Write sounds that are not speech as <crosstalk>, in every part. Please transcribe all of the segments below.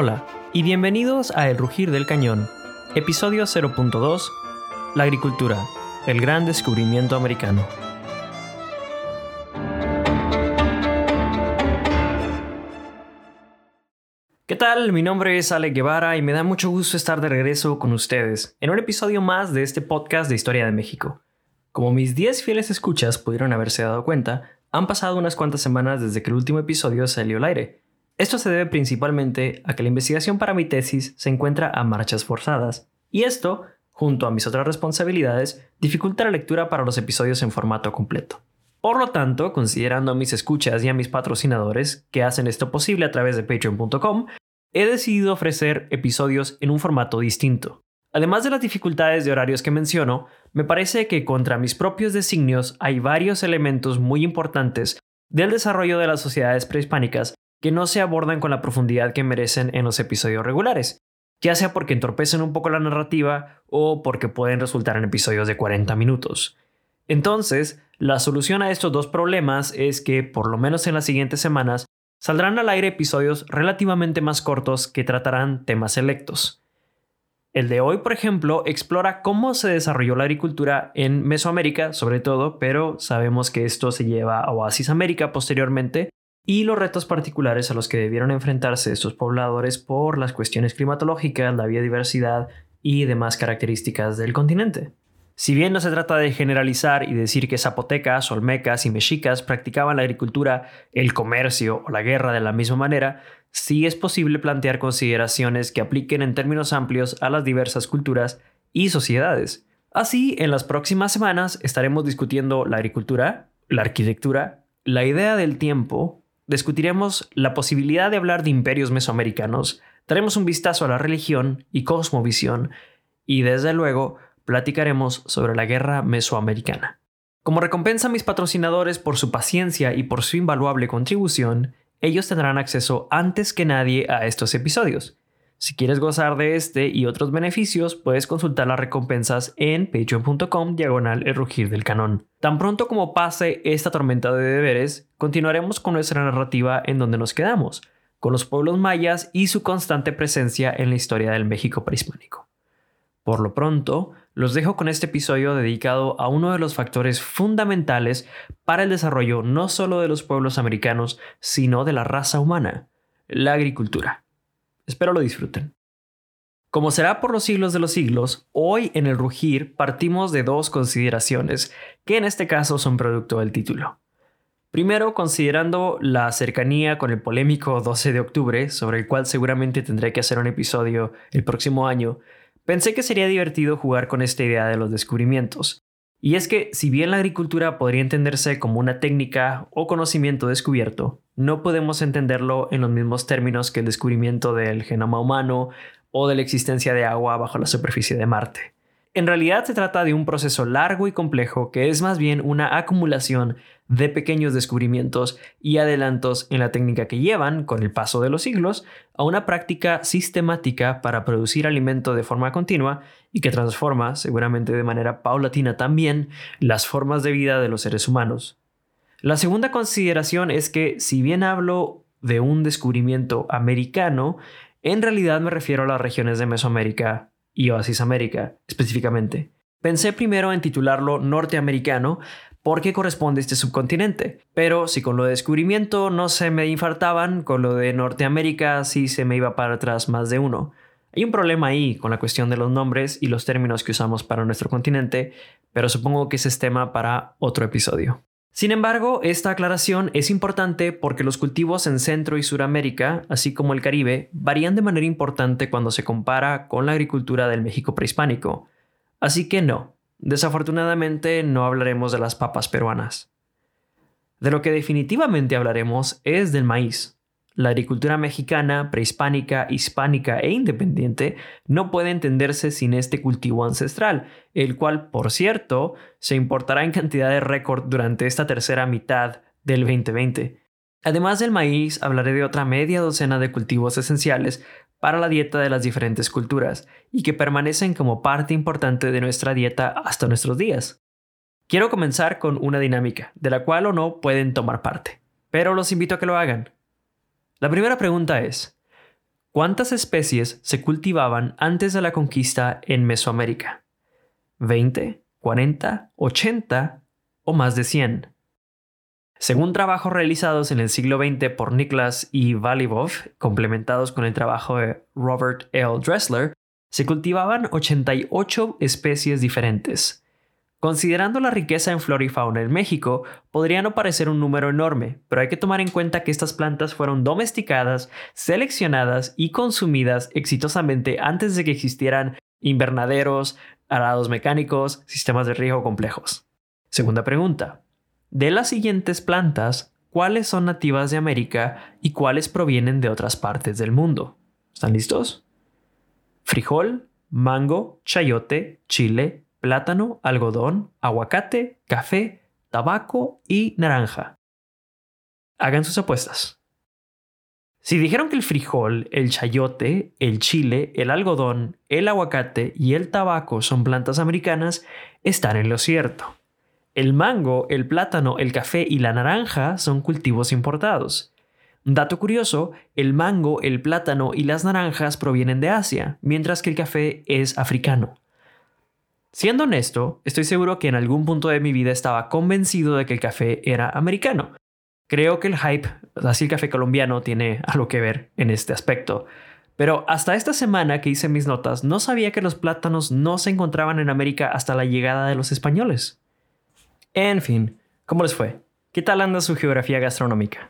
Hola y bienvenidos a El Rugir del Cañón, episodio 0.2, La agricultura, el gran descubrimiento americano. ¿Qué tal? Mi nombre es Ale Guevara y me da mucho gusto estar de regreso con ustedes en un episodio más de este podcast de Historia de México. Como mis 10 fieles escuchas pudieron haberse dado cuenta, han pasado unas cuantas semanas desde que el último episodio salió al aire, esto se debe principalmente a que la investigación para mi tesis se encuentra a marchas forzadas, y esto, junto a mis otras responsabilidades, dificulta la lectura para los episodios en formato completo. Por lo tanto, considerando a mis escuchas y a mis patrocinadores que hacen esto posible a través de patreon.com, he decidido ofrecer episodios en un formato distinto. Además de las dificultades de horarios que menciono, me parece que contra mis propios designios hay varios elementos muy importantes del desarrollo de las sociedades prehispánicas que no se abordan con la profundidad que merecen en los episodios regulares, ya sea porque entorpecen un poco la narrativa o porque pueden resultar en episodios de 40 minutos. Entonces, la solución a estos dos problemas es que, por lo menos en las siguientes semanas, saldrán al aire episodios relativamente más cortos que tratarán temas selectos. El de hoy, por ejemplo, explora cómo se desarrolló la agricultura en Mesoamérica, sobre todo, pero sabemos que esto se lleva a Oasis América posteriormente, y los retos particulares a los que debieron enfrentarse estos pobladores por las cuestiones climatológicas, la biodiversidad y demás características del continente. Si bien no se trata de generalizar y decir que zapotecas, olmecas y mexicas practicaban la agricultura, el comercio o la guerra de la misma manera, sí es posible plantear consideraciones que apliquen en términos amplios a las diversas culturas y sociedades. Así, en las próximas semanas estaremos discutiendo la agricultura, la arquitectura, la idea del tiempo, discutiremos la posibilidad de hablar de imperios mesoamericanos, daremos un vistazo a la religión y cosmovisión y desde luego platicaremos sobre la guerra mesoamericana. Como recompensa a mis patrocinadores por su paciencia y por su invaluable contribución, ellos tendrán acceso antes que nadie a estos episodios. Si quieres gozar de este y otros beneficios, puedes consultar las recompensas en patreon.com diagonal el rugir del canon. Tan pronto como pase esta tormenta de deberes, continuaremos con nuestra narrativa en donde nos quedamos, con los pueblos mayas y su constante presencia en la historia del México prehispánico. Por lo pronto, los dejo con este episodio dedicado a uno de los factores fundamentales para el desarrollo no solo de los pueblos americanos, sino de la raza humana, la agricultura. Espero lo disfruten. Como será por los siglos de los siglos, hoy en el Rugir partimos de dos consideraciones, que en este caso son producto del título. Primero, considerando la cercanía con el polémico 12 de octubre, sobre el cual seguramente tendré que hacer un episodio el próximo año, pensé que sería divertido jugar con esta idea de los descubrimientos. Y es que, si bien la agricultura podría entenderse como una técnica o conocimiento descubierto, no podemos entenderlo en los mismos términos que el descubrimiento del genoma humano o de la existencia de agua bajo la superficie de Marte. En realidad se trata de un proceso largo y complejo que es más bien una acumulación de pequeños descubrimientos y adelantos en la técnica que llevan, con el paso de los siglos, a una práctica sistemática para producir alimento de forma continua y que transforma, seguramente de manera paulatina también, las formas de vida de los seres humanos. La segunda consideración es que si bien hablo de un descubrimiento americano, en realidad me refiero a las regiones de Mesoamérica y Oasis América específicamente. Pensé primero en titularlo norteamericano porque corresponde a este subcontinente, pero si con lo de descubrimiento no se me infartaban, con lo de Norteamérica sí se me iba para atrás más de uno. Hay un problema ahí con la cuestión de los nombres y los términos que usamos para nuestro continente, pero supongo que ese es tema para otro episodio. Sin embargo, esta aclaración es importante porque los cultivos en Centro y Suramérica, así como el Caribe, varían de manera importante cuando se compara con la agricultura del México prehispánico. Así que no, desafortunadamente no hablaremos de las papas peruanas. De lo que definitivamente hablaremos es del maíz, la agricultura mexicana, prehispánica, hispánica e independiente no puede entenderse sin este cultivo ancestral, el cual, por cierto, se importará en cantidad de récord durante esta tercera mitad del 2020. Además del maíz, hablaré de otra media docena de cultivos esenciales para la dieta de las diferentes culturas y que permanecen como parte importante de nuestra dieta hasta nuestros días. Quiero comenzar con una dinámica, de la cual o no pueden tomar parte, pero los invito a que lo hagan. La primera pregunta es, ¿Cuántas especies se cultivaban antes de la conquista en Mesoamérica? ¿20, 40, 80 o más de 100? Según trabajos realizados en el siglo XX por Niklas y Valivov, complementados con el trabajo de Robert L. Dressler, se cultivaban 88 especies diferentes. Considerando la riqueza en flora y fauna en México, podría no parecer un número enorme, pero hay que tomar en cuenta que estas plantas fueron domesticadas, seleccionadas y consumidas exitosamente antes de que existieran invernaderos, arados mecánicos, sistemas de riego complejos. Segunda pregunta. De las siguientes plantas, ¿cuáles son nativas de América y cuáles provienen de otras partes del mundo? ¿Están listos? Frijol, mango, chayote, chile, plátano, algodón, aguacate, café, tabaco y naranja. Hagan sus apuestas. Si dijeron que el frijol, el chayote, el chile, el algodón, el aguacate y el tabaco son plantas americanas, están en lo cierto. El mango, el plátano, el café y la naranja son cultivos importados. Dato curioso, el mango, el plátano y las naranjas provienen de Asia, mientras que el café es africano. Siendo honesto, estoy seguro que en algún punto de mi vida estaba convencido de que el café era americano. Creo que el hype, así el café colombiano, tiene algo que ver en este aspecto. Pero hasta esta semana que hice mis notas, no sabía que los plátanos no se encontraban en América hasta la llegada de los españoles. En fin, ¿cómo les fue? ¿Qué tal anda su geografía gastronómica?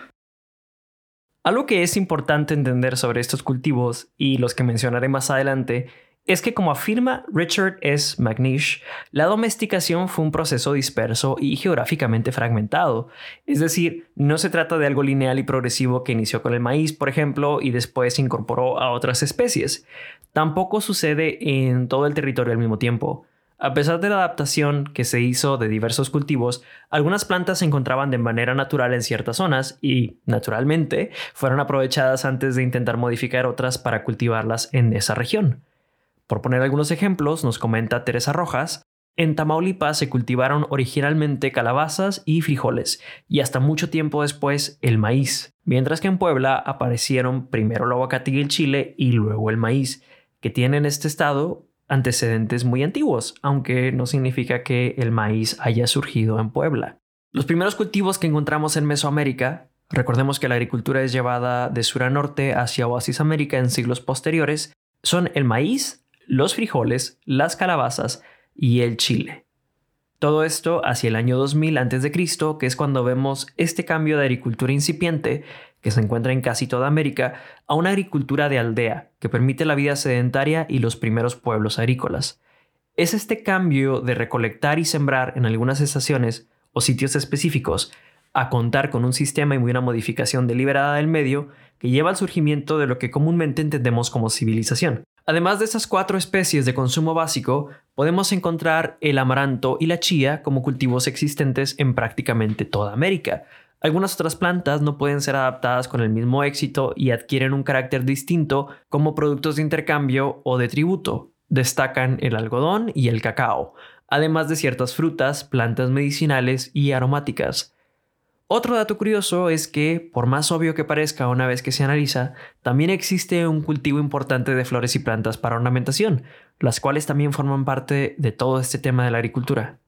Algo que es importante entender sobre estos cultivos y los que mencionaré más adelante es que como afirma Richard S. McNish, la domesticación fue un proceso disperso y geográficamente fragmentado. Es decir, no se trata de algo lineal y progresivo que inició con el maíz, por ejemplo, y después se incorporó a otras especies. Tampoco sucede en todo el territorio al mismo tiempo. A pesar de la adaptación que se hizo de diversos cultivos, algunas plantas se encontraban de manera natural en ciertas zonas y, naturalmente, fueron aprovechadas antes de intentar modificar otras para cultivarlas en esa región. Por poner algunos ejemplos, nos comenta Teresa Rojas, en Tamaulipas se cultivaron originalmente calabazas y frijoles, y hasta mucho tiempo después el maíz, mientras que en Puebla aparecieron primero el aguacate y el chile y luego el maíz, que tienen en este estado antecedentes muy antiguos, aunque no significa que el maíz haya surgido en Puebla. Los primeros cultivos que encontramos en Mesoamérica, recordemos que la agricultura es llevada de sur a norte hacia Oasis América en siglos posteriores, son el maíz, los frijoles, las calabazas y el chile. Todo esto hacia el año 2000 a.C., que es cuando vemos este cambio de agricultura incipiente que se encuentra en casi toda América, a una agricultura de aldea que permite la vida sedentaria y los primeros pueblos agrícolas. Es este cambio de recolectar y sembrar en algunas estaciones o sitios específicos a contar con un sistema y una modificación deliberada del medio que lleva al surgimiento de lo que comúnmente entendemos como civilización. Además de esas cuatro especies de consumo básico, podemos encontrar el amaranto y la chía como cultivos existentes en prácticamente toda América. Algunas otras plantas no pueden ser adaptadas con el mismo éxito y adquieren un carácter distinto como productos de intercambio o de tributo. Destacan el algodón y el cacao, además de ciertas frutas, plantas medicinales y aromáticas. Otro dato curioso es que, por más obvio que parezca una vez que se analiza, también existe un cultivo importante de flores y plantas para ornamentación, las cuales también forman parte de todo este tema de la agricultura.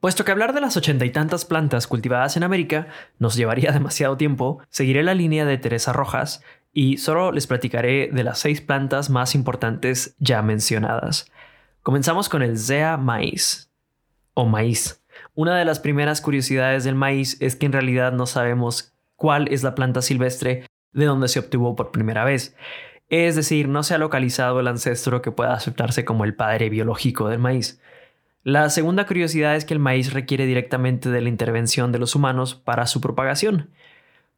Puesto que hablar de las ochenta y tantas plantas cultivadas en América nos llevaría <laughs> demasiado tiempo, seguiré la línea de Teresa Rojas y solo les platicaré de las seis plantas más importantes ya mencionadas. Comenzamos con el Zea maíz o maíz. Una de las primeras curiosidades del maíz es que en realidad no sabemos cuál es la planta silvestre de donde se obtuvo por primera vez. Es decir, no se ha localizado el ancestro que pueda aceptarse como el padre biológico del maíz. La segunda curiosidad es que el maíz requiere directamente de la intervención de los humanos para su propagación.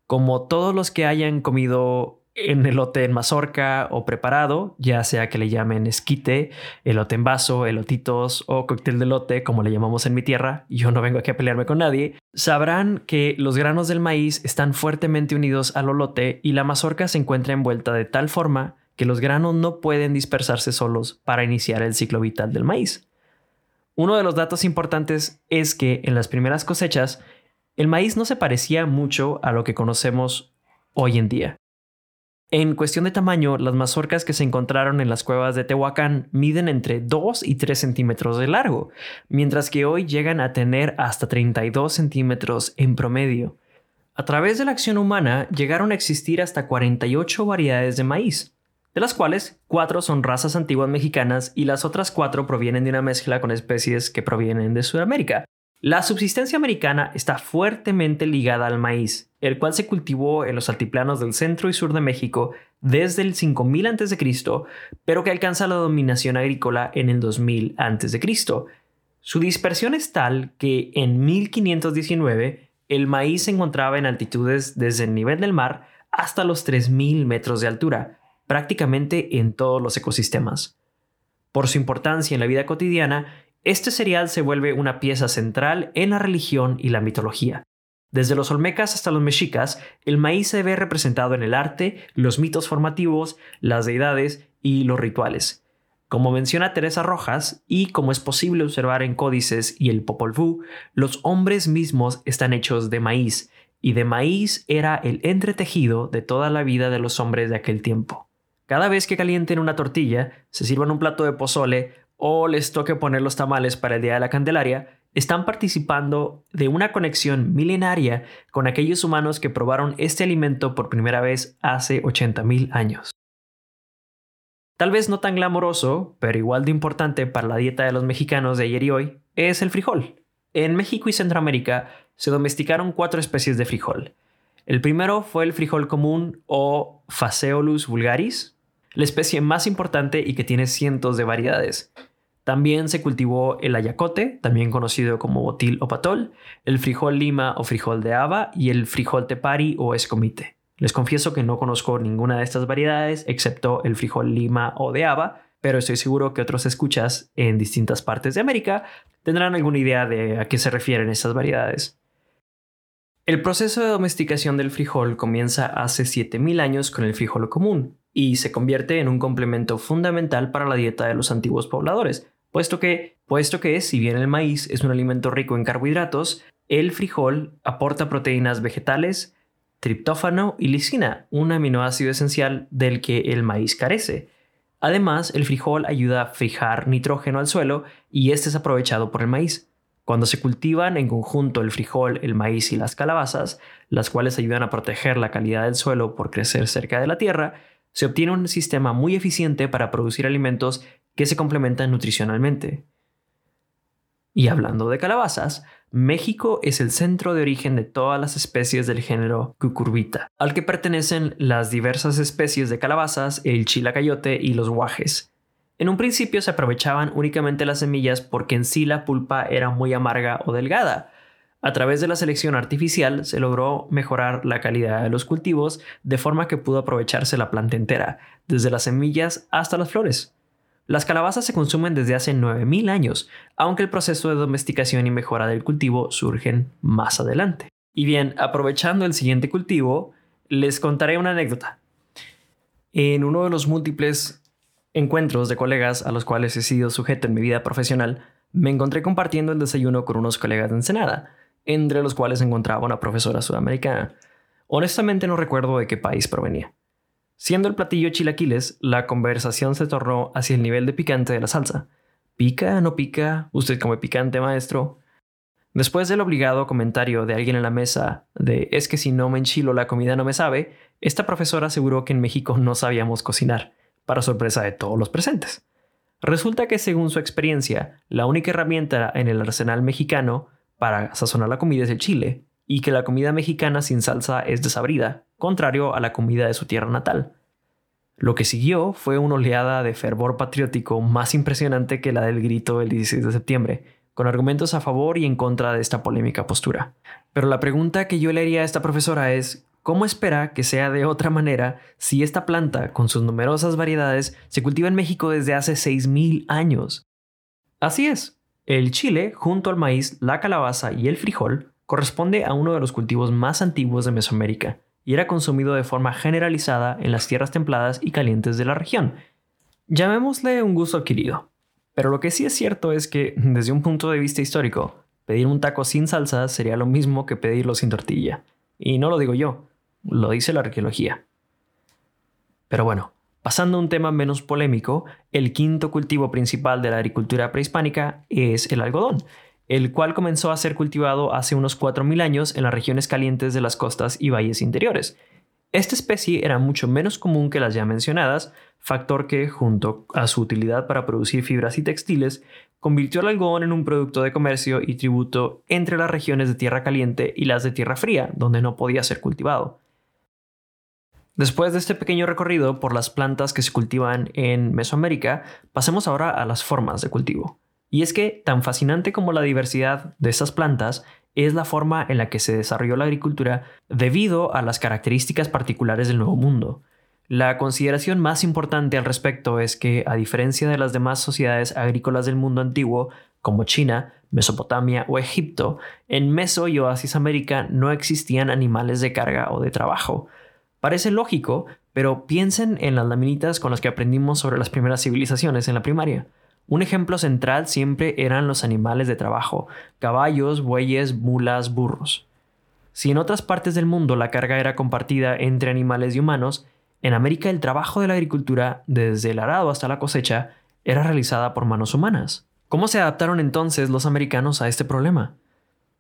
Como todos los que hayan comido en elote en mazorca o preparado, ya sea que le llamen esquite, elote en vaso, elotitos o cóctel de elote, como le llamamos en mi tierra, yo no vengo aquí a pelearme con nadie, sabrán que los granos del maíz están fuertemente unidos al olote y la mazorca se encuentra envuelta de tal forma que los granos no pueden dispersarse solos para iniciar el ciclo vital del maíz. Uno de los datos importantes es que en las primeras cosechas, el maíz no se parecía mucho a lo que conocemos hoy en día. En cuestión de tamaño, las mazorcas que se encontraron en las cuevas de Tehuacán miden entre 2 y 3 centímetros de largo, mientras que hoy llegan a tener hasta 32 centímetros en promedio. A través de la acción humana llegaron a existir hasta 48 variedades de maíz, de las cuales 4 son razas antiguas mexicanas y las otras 4 provienen de una mezcla con especies que provienen de Sudamérica. La subsistencia americana está fuertemente ligada al maíz, el cual se cultivó en los altiplanos del centro y sur de México desde el 5000 a.C., pero que alcanza la dominación agrícola en el 2000 a.C. Su dispersión es tal que en 1519 el maíz se encontraba en altitudes desde el nivel del mar hasta los 3000 metros de altura, prácticamente en todos los ecosistemas. Por su importancia en la vida cotidiana, este cereal se vuelve una pieza central en la religión y la mitología. Desde los olmecas hasta los mexicas, el maíz se ve representado en el arte, los mitos formativos, las deidades y los rituales. Como menciona Teresa Rojas, y como es posible observar en códices y el Popol Vuh, los hombres mismos están hechos de maíz, y de maíz era el entretejido de toda la vida de los hombres de aquel tiempo. Cada vez que calienten una tortilla, se sirvan un plato de pozole o les toque poner los tamales para el Día de la Candelaria, están participando de una conexión milenaria con aquellos humanos que probaron este alimento por primera vez hace 80.000 años. Tal vez no tan glamoroso, pero igual de importante para la dieta de los mexicanos de ayer y hoy, es el frijol. En México y Centroamérica se domesticaron cuatro especies de frijol. El primero fue el frijol común o Phaseolus vulgaris, la especie más importante y que tiene cientos de variedades. También se cultivó el ayacote, también conocido como botil o patol, el frijol lima o frijol de haba y el frijol tepari o escomite. Les confieso que no conozco ninguna de estas variedades excepto el frijol lima o de haba, pero estoy seguro que otros escuchas en distintas partes de América tendrán alguna idea de a qué se refieren estas variedades. El proceso de domesticación del frijol comienza hace 7000 años con el frijol común y se convierte en un complemento fundamental para la dieta de los antiguos pobladores, puesto que, puesto que si bien el maíz es un alimento rico en carbohidratos, el frijol aporta proteínas vegetales, triptófano y lisina, un aminoácido esencial del que el maíz carece. Además, el frijol ayuda a fijar nitrógeno al suelo y este es aprovechado por el maíz. Cuando se cultivan en conjunto el frijol, el maíz y las calabazas, las cuales ayudan a proteger la calidad del suelo por crecer cerca de la tierra, se obtiene un sistema muy eficiente para producir alimentos que se complementan nutricionalmente. Y hablando de calabazas, México es el centro de origen de todas las especies del género Cucurbita, al que pertenecen las diversas especies de calabazas, el chilacayote y los guajes. En un principio se aprovechaban únicamente las semillas porque en sí la pulpa era muy amarga o delgada, a través de la selección artificial se logró mejorar la calidad de los cultivos de forma que pudo aprovecharse la planta entera, desde las semillas hasta las flores. Las calabazas se consumen desde hace 9.000 años, aunque el proceso de domesticación y mejora del cultivo surgen más adelante. Y bien, aprovechando el siguiente cultivo, les contaré una anécdota. En uno de los múltiples encuentros de colegas a los cuales he sido sujeto en mi vida profesional, me encontré compartiendo el desayuno con unos colegas de Ensenada entre los cuales encontraba una profesora sudamericana. Honestamente no recuerdo de qué país provenía. Siendo el platillo chilaquiles, la conversación se tornó hacia el nivel de picante de la salsa. ¿Pica? ¿No pica? ¿Usted come picante, maestro? Después del obligado comentario de alguien en la mesa de es que si no me enchilo la comida no me sabe, esta profesora aseguró que en México no sabíamos cocinar, para sorpresa de todos los presentes. Resulta que según su experiencia, la única herramienta en el arsenal mexicano para sazonar la comida es el chile, y que la comida mexicana sin salsa es desabrida, contrario a la comida de su tierra natal. Lo que siguió fue una oleada de fervor patriótico más impresionante que la del grito del 16 de septiembre, con argumentos a favor y en contra de esta polémica postura. Pero la pregunta que yo le haría a esta profesora es, ¿cómo espera que sea de otra manera si esta planta, con sus numerosas variedades, se cultiva en México desde hace 6.000 años? Así es, el chile, junto al maíz, la calabaza y el frijol, corresponde a uno de los cultivos más antiguos de Mesoamérica y era consumido de forma generalizada en las tierras templadas y calientes de la región. Llamémosle un gusto adquirido. Pero lo que sí es cierto es que, desde un punto de vista histórico, pedir un taco sin salsa sería lo mismo que pedirlo sin tortilla. Y no lo digo yo, lo dice la arqueología. Pero bueno, pasando a un tema menos polémico, el quinto cultivo principal de la agricultura prehispánica es el algodón, el cual comenzó a ser cultivado hace unos 4.000 años en las regiones calientes de las costas y valles interiores. Esta especie era mucho menos común que las ya mencionadas, factor que, junto a su utilidad para producir fibras y textiles, convirtió al algodón en un producto de comercio y tributo entre las regiones de tierra caliente y las de tierra fría, donde no podía ser cultivado. Después de este pequeño recorrido por las plantas que se cultivan en Mesoamérica, pasemos ahora a las formas de cultivo. Y es que, tan fascinante como la diversidad de estas plantas, es la forma en la que se desarrolló la agricultura debido a las características particulares del Nuevo Mundo. La consideración más importante al respecto es que, a diferencia de las demás sociedades agrícolas del mundo antiguo, como China, Mesopotamia o Egipto, en Meso y Oasis América no existían animales de carga o de trabajo. Parece lógico, pero piensen en las laminitas con las que aprendimos sobre las primeras civilizaciones en la primaria. Un ejemplo central siempre eran los animales de trabajo, caballos, bueyes, mulas, burros. Si en otras partes del mundo la carga era compartida entre animales y humanos, en América el trabajo de la agricultura, desde el arado hasta la cosecha, era realizada por manos humanas. ¿Cómo se adaptaron entonces los americanos a este problema?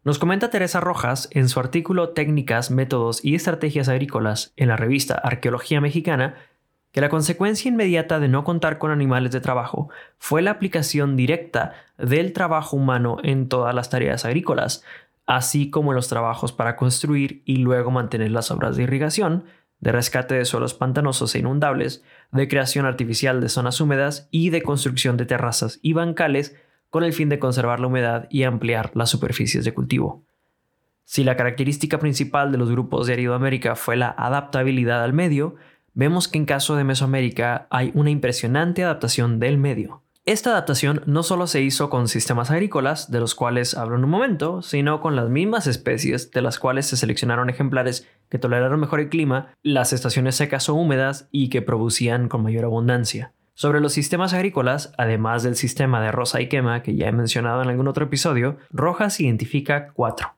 Nos comenta Teresa Rojas en su artículo Técnicas, Métodos y Estrategias Agrícolas en la revista Arqueología Mexicana que la consecuencia inmediata de no contar con animales de trabajo fue la aplicación directa del trabajo humano en todas las tareas agrícolas, así como en los trabajos para construir y luego mantener las obras de irrigación, de rescate de suelos pantanosos e inundables, de creación artificial de zonas húmedas y de construcción de terrazas y bancales con el fin de conservar la humedad y ampliar las superficies de cultivo. Si la característica principal de los grupos de Aridoamérica fue la adaptabilidad al medio, vemos que en caso de Mesoamérica hay una impresionante adaptación del medio. Esta adaptación no solo se hizo con sistemas agrícolas, de los cuales hablo en un momento, sino con las mismas especies de las cuales se seleccionaron ejemplares que toleraron mejor el clima, las estaciones secas o húmedas y que producían con mayor abundancia. Sobre los sistemas agrícolas, además del sistema de rosa y quema que ya he mencionado en algún otro episodio, Rojas identifica cuatro.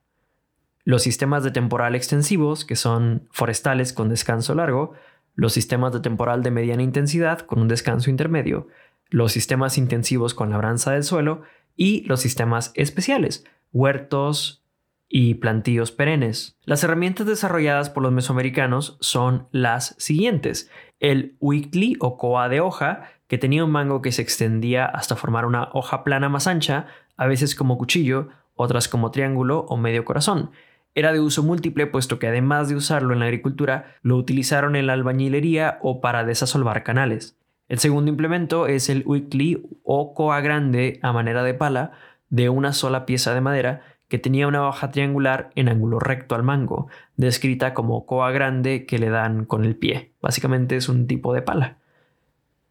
Los sistemas de temporal extensivos, que son forestales con descanso largo, los sistemas de temporal de mediana intensidad con un descanso intermedio, los sistemas intensivos con labranza del suelo y los sistemas especiales, huertos y plantíos perennes. Las herramientas desarrolladas por los mesoamericanos son las siguientes. El weekly o coa de hoja, que tenía un mango que se extendía hasta formar una hoja plana más ancha, a veces como cuchillo, otras como triángulo o medio corazón. Era de uso múltiple puesto que además de usarlo en la agricultura, lo utilizaron en la albañilería o para desasolvar canales. El segundo implemento es el Weekly o coa grande a manera de pala de una sola pieza de madera que tenía una hoja triangular en ángulo recto al mango, descrita como coa grande que le dan con el pie. Básicamente es un tipo de pala.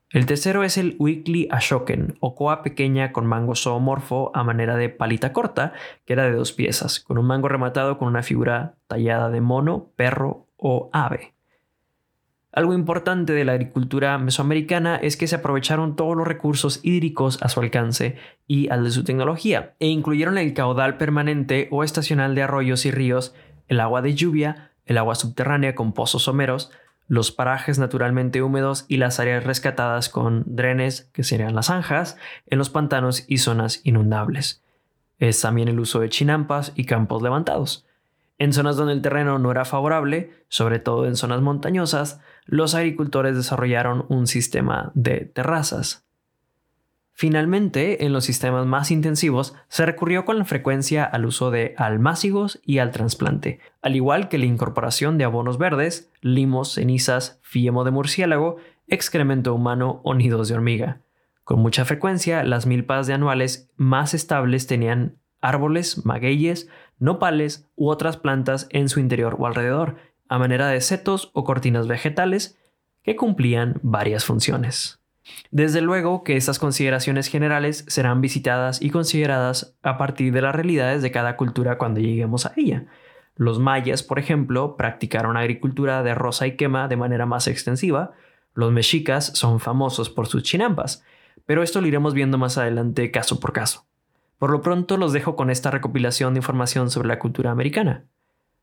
El tercero es el Weekly Ashoken, o coa pequeña con mango zoomorfo a manera de palita corta, que era de dos piezas, con un mango rematado con una figura tallada de mono, perro o ave. Algo importante de la agricultura mesoamericana es que se aprovecharon todos los recursos hídricos a su alcance y al de su tecnología, e incluyeron el caudal permanente o estacional de arroyos y ríos, el agua de lluvia, el agua subterránea con pozos someros, los parajes naturalmente húmedos y las áreas rescatadas con drenes, que serían las zanjas, en los pantanos y zonas inundables. Es también el uso de chinampas y campos levantados. En zonas donde el terreno no era favorable, sobre todo en zonas montañosas, los agricultores desarrollaron un sistema de terrazas. Finalmente, en los sistemas más intensivos, se recurrió con frecuencia al uso de almácigos y al trasplante, al igual que la incorporación de abonos verdes, limos, cenizas, fiemo de murciélago, excremento humano o nidos de hormiga. Con mucha frecuencia, las milpas de anuales más estables tenían árboles, magueyes, nopales u otras plantas en su interior o alrededor, a manera de setos o cortinas vegetales que cumplían varias funciones. Desde luego que estas consideraciones generales serán visitadas y consideradas a partir de las realidades de cada cultura cuando lleguemos a ella. Los mayas, por ejemplo, practicaron agricultura de rosa y quema de manera más extensiva. Los mexicas son famosos por sus chinampas, pero esto lo iremos viendo más adelante caso por caso. Por lo pronto los dejo con esta recopilación de información sobre la cultura americana.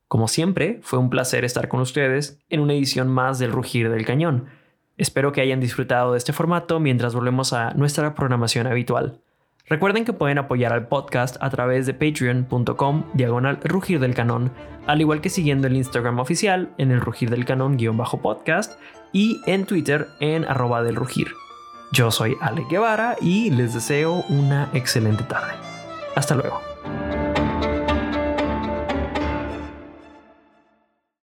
Como siempre, fue un placer estar con ustedes en una edición más del Rugir del Cañón. Espero que hayan disfrutado de este formato mientras volvemos a nuestra programación habitual. Recuerden que pueden apoyar al podcast a través de patreon.com diagonal rugir del canon, al igual que siguiendo el Instagram oficial en el rugir del canon guion bajo podcast y en Twitter en arroba del rugir. Yo soy Ale Guevara y les deseo una excelente tarde. Hasta luego.